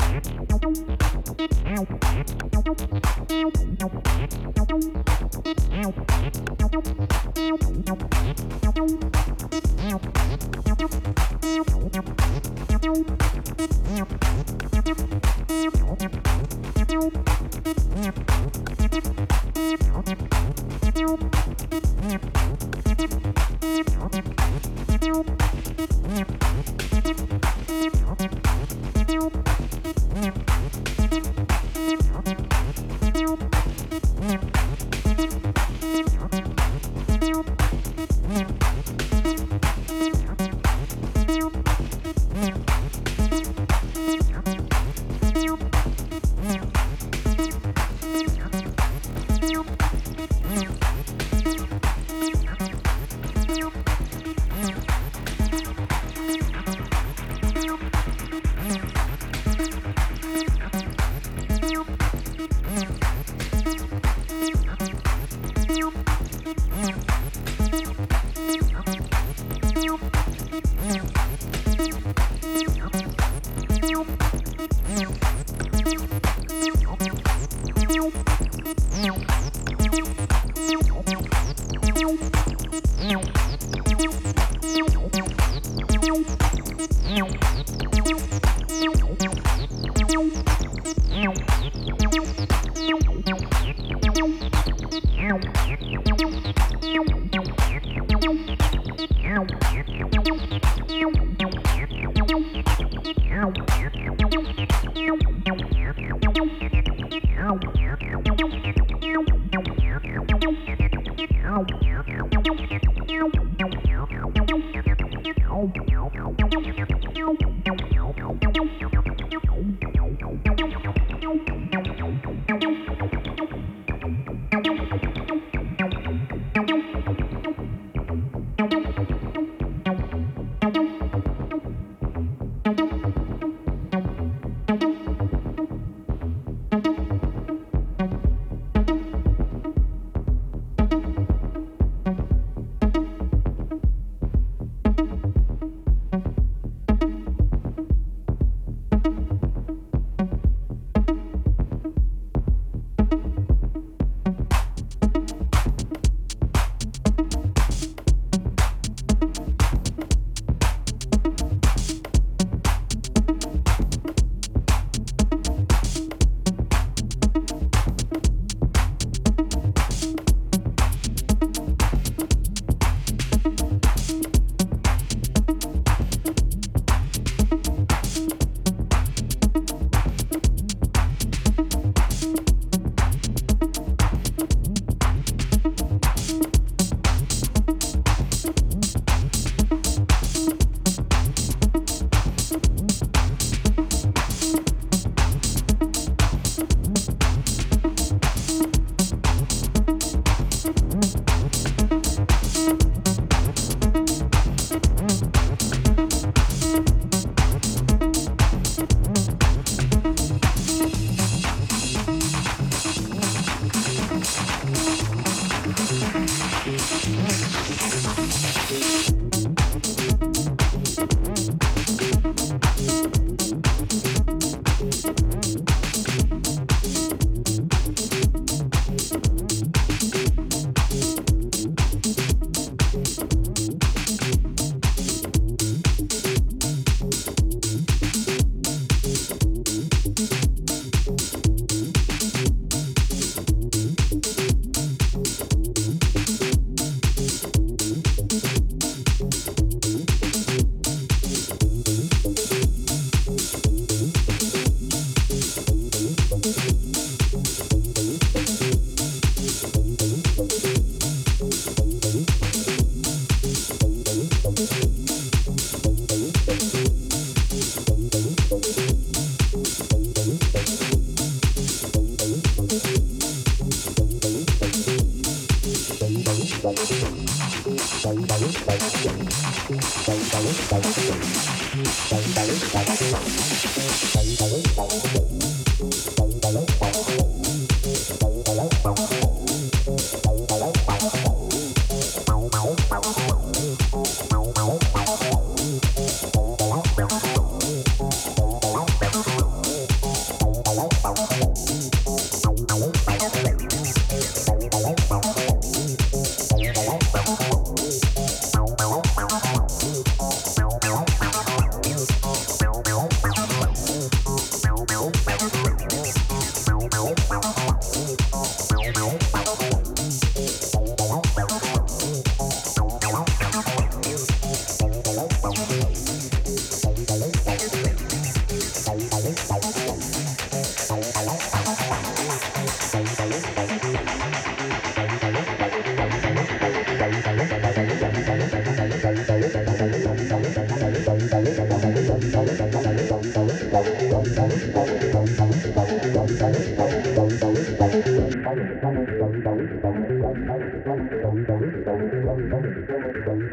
Yeah. Música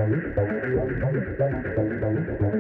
Thank you.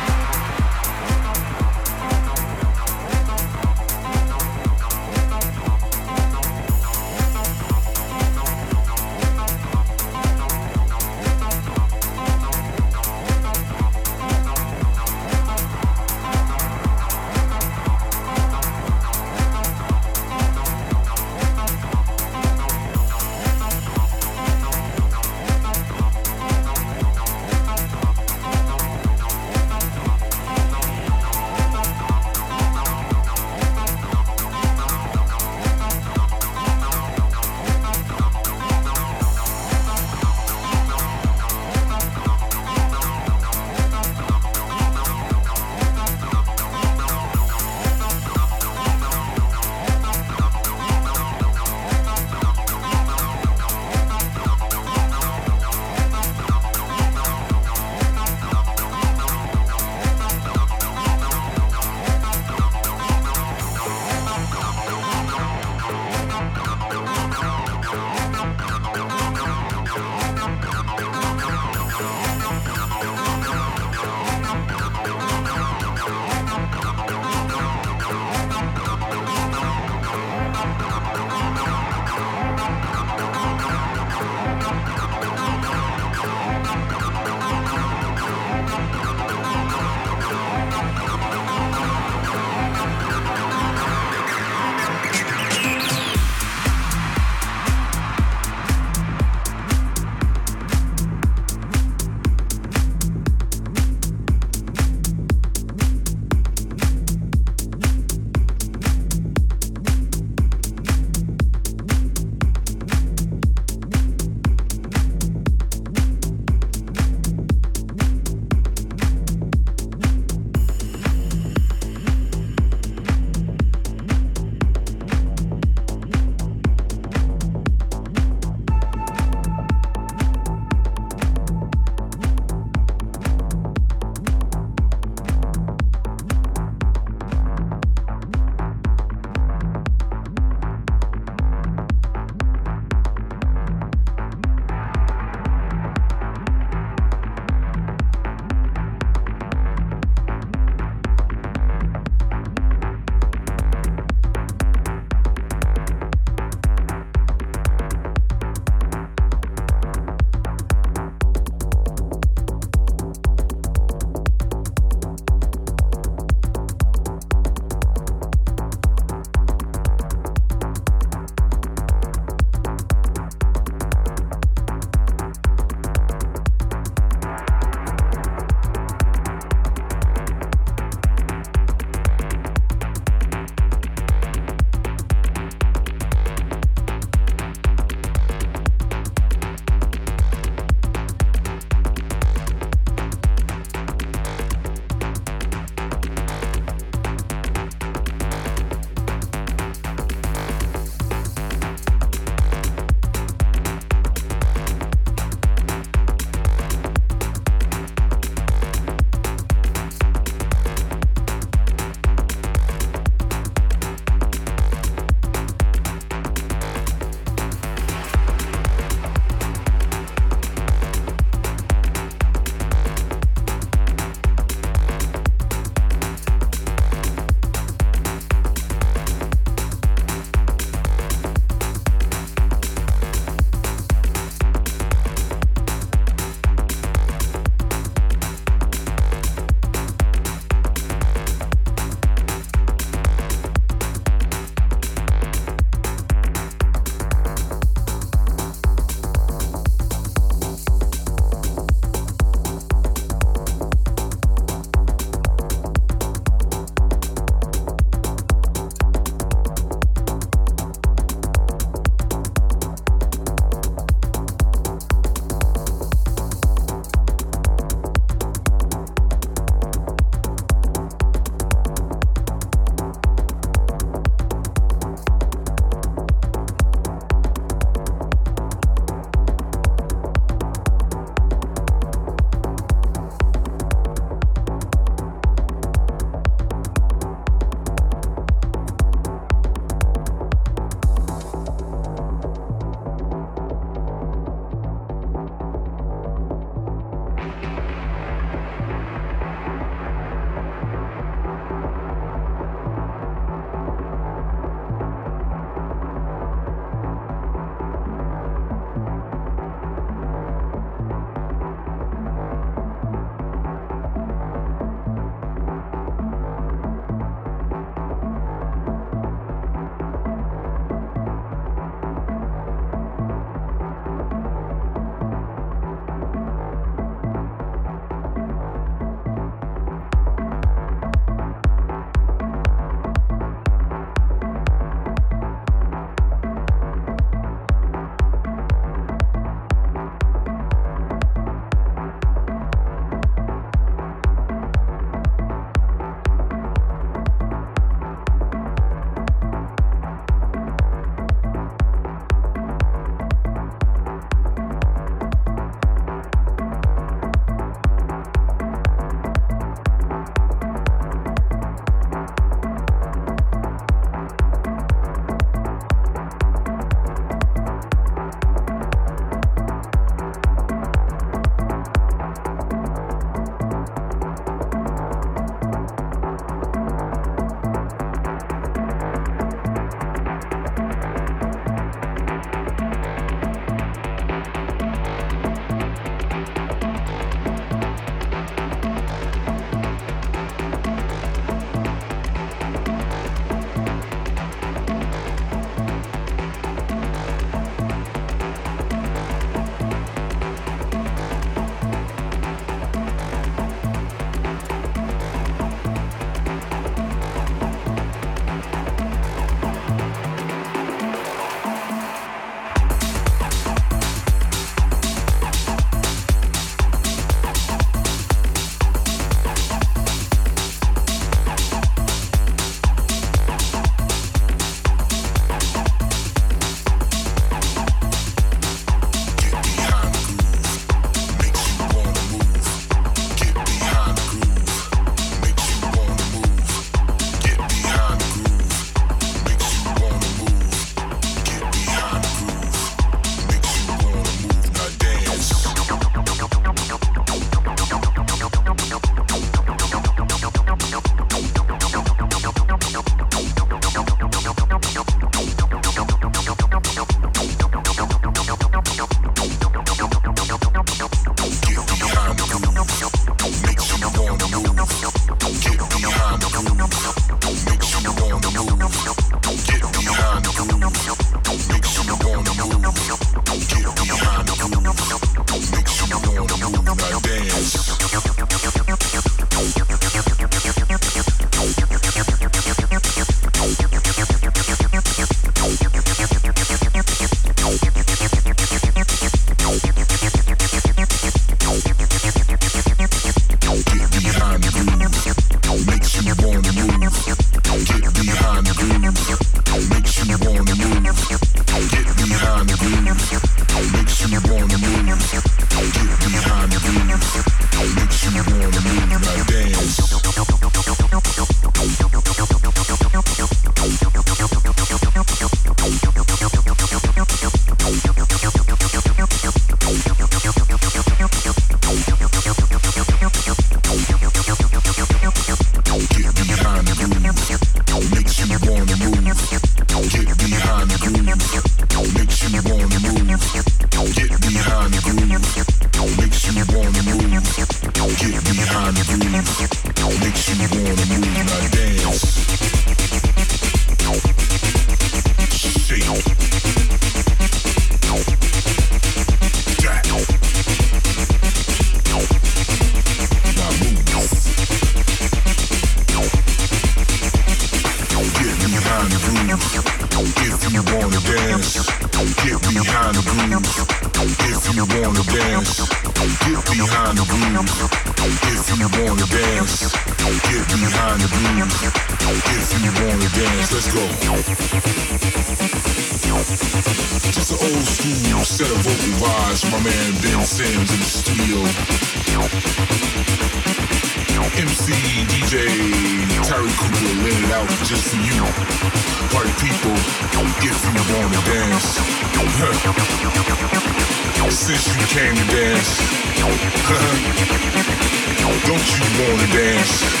you wanna dance.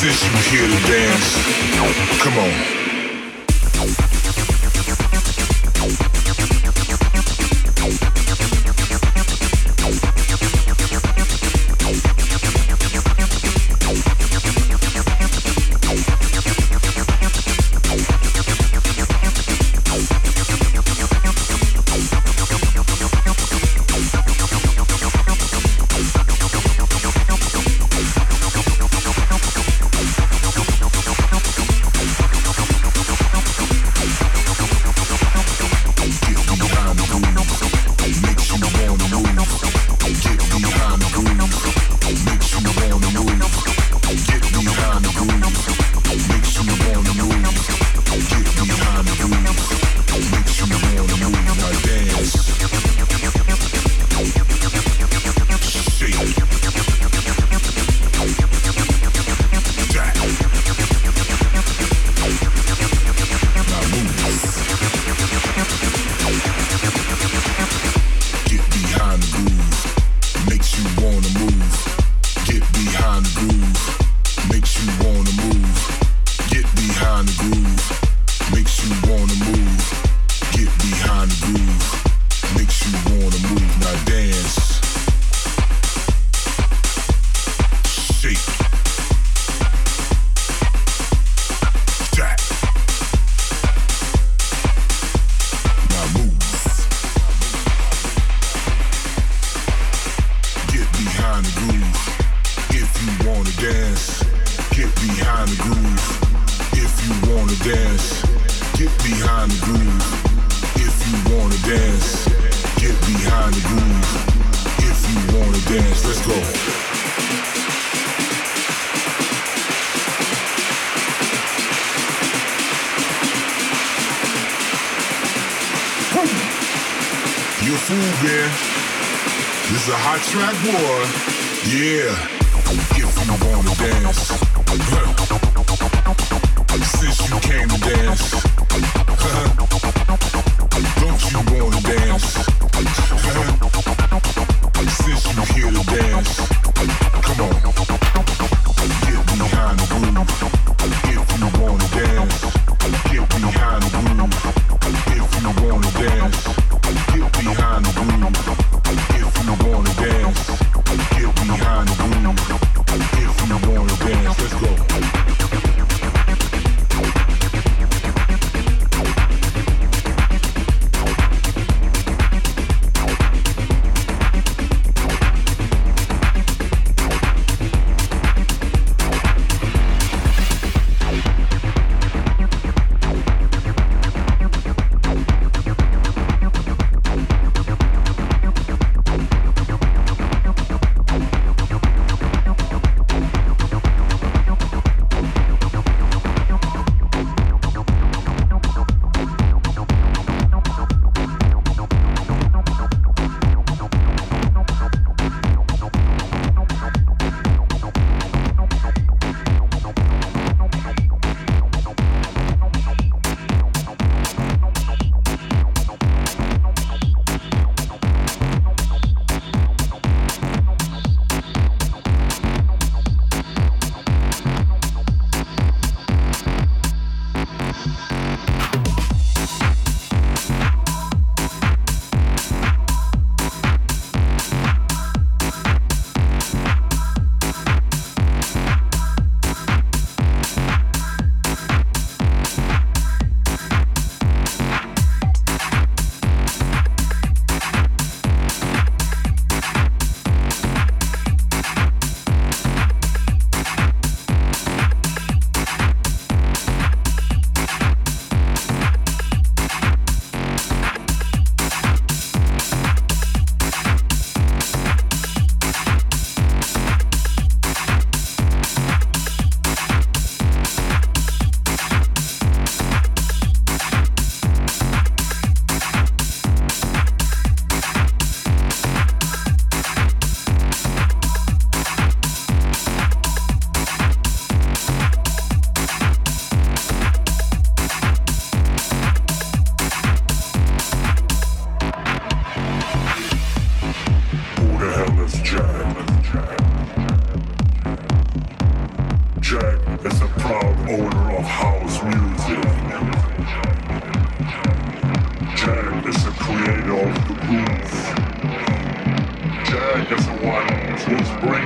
Since you here to dance, come on. behind the groove. If you wanna dance, get behind the groove. If you wanna dance, get behind the groove. If you wanna dance, get behind the groove. If you wanna dance, let's go. You fool, yeah. This is a hot track war. Yeah. If you wanna dance, huh. since you came to dance, huh. don't you wanna dance?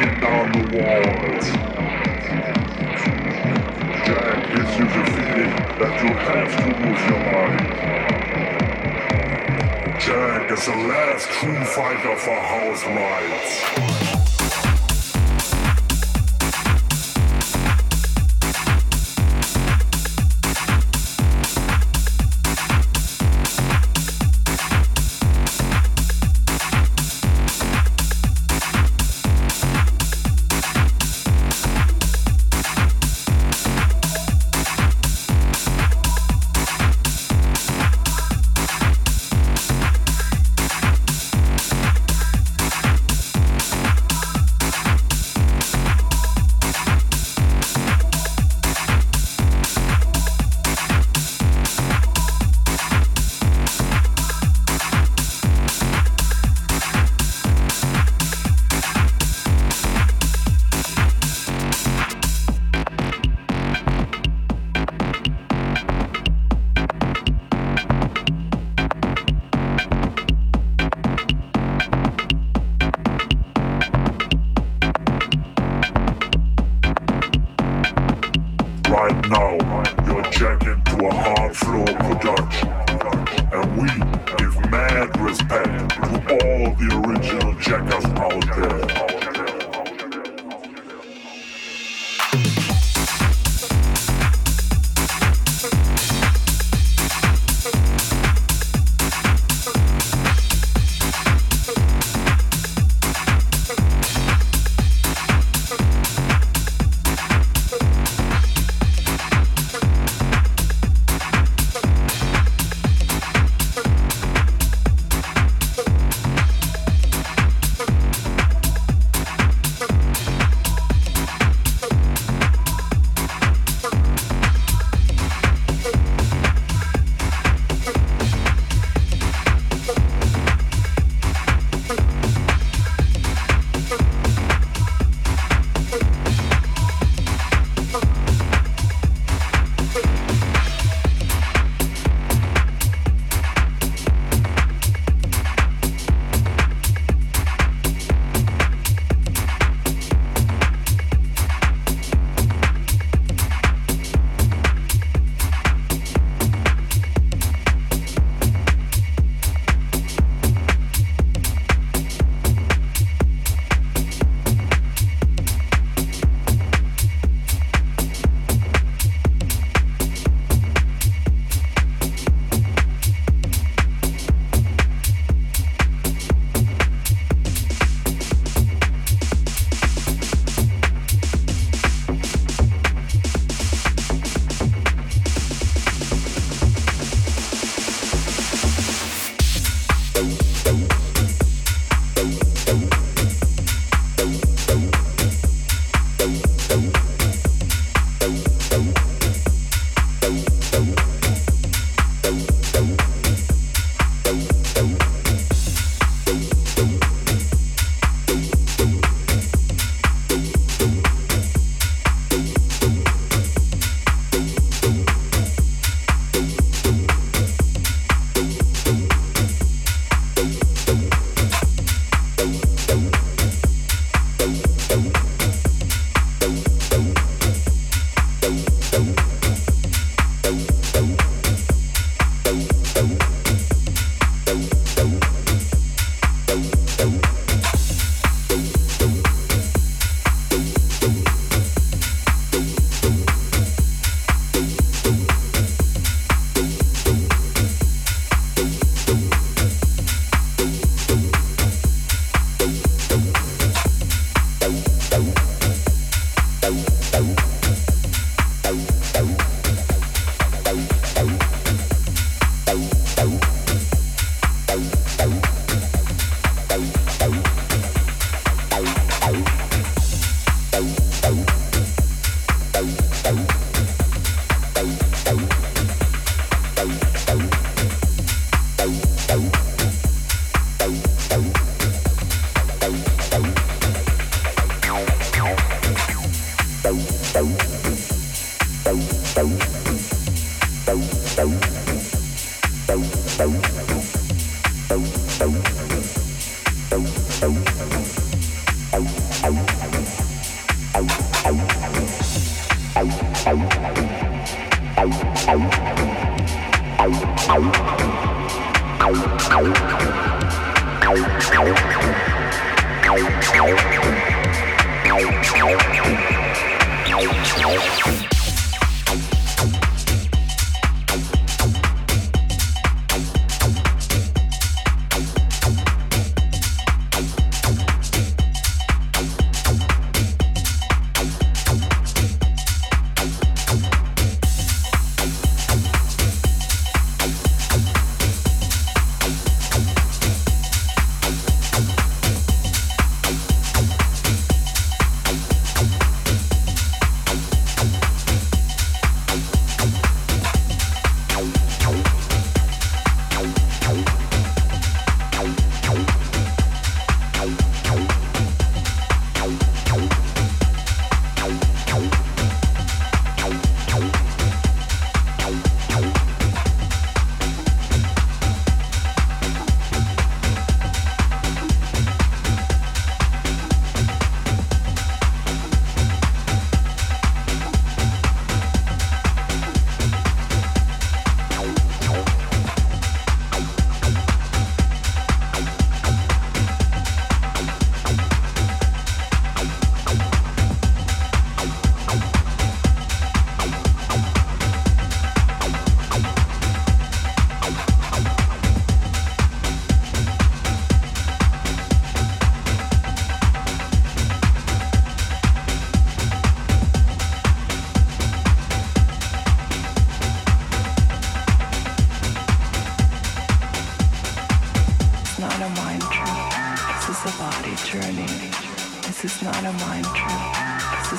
knocking down the walls. Jack gives you the feeling that you have to lose your mind. Jack is the last true fighter for house Lights.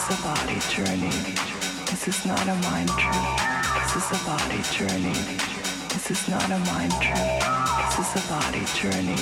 is a body journey. This is not a mind trip. This is a body journey. This is not a mind trip. This is a body journey.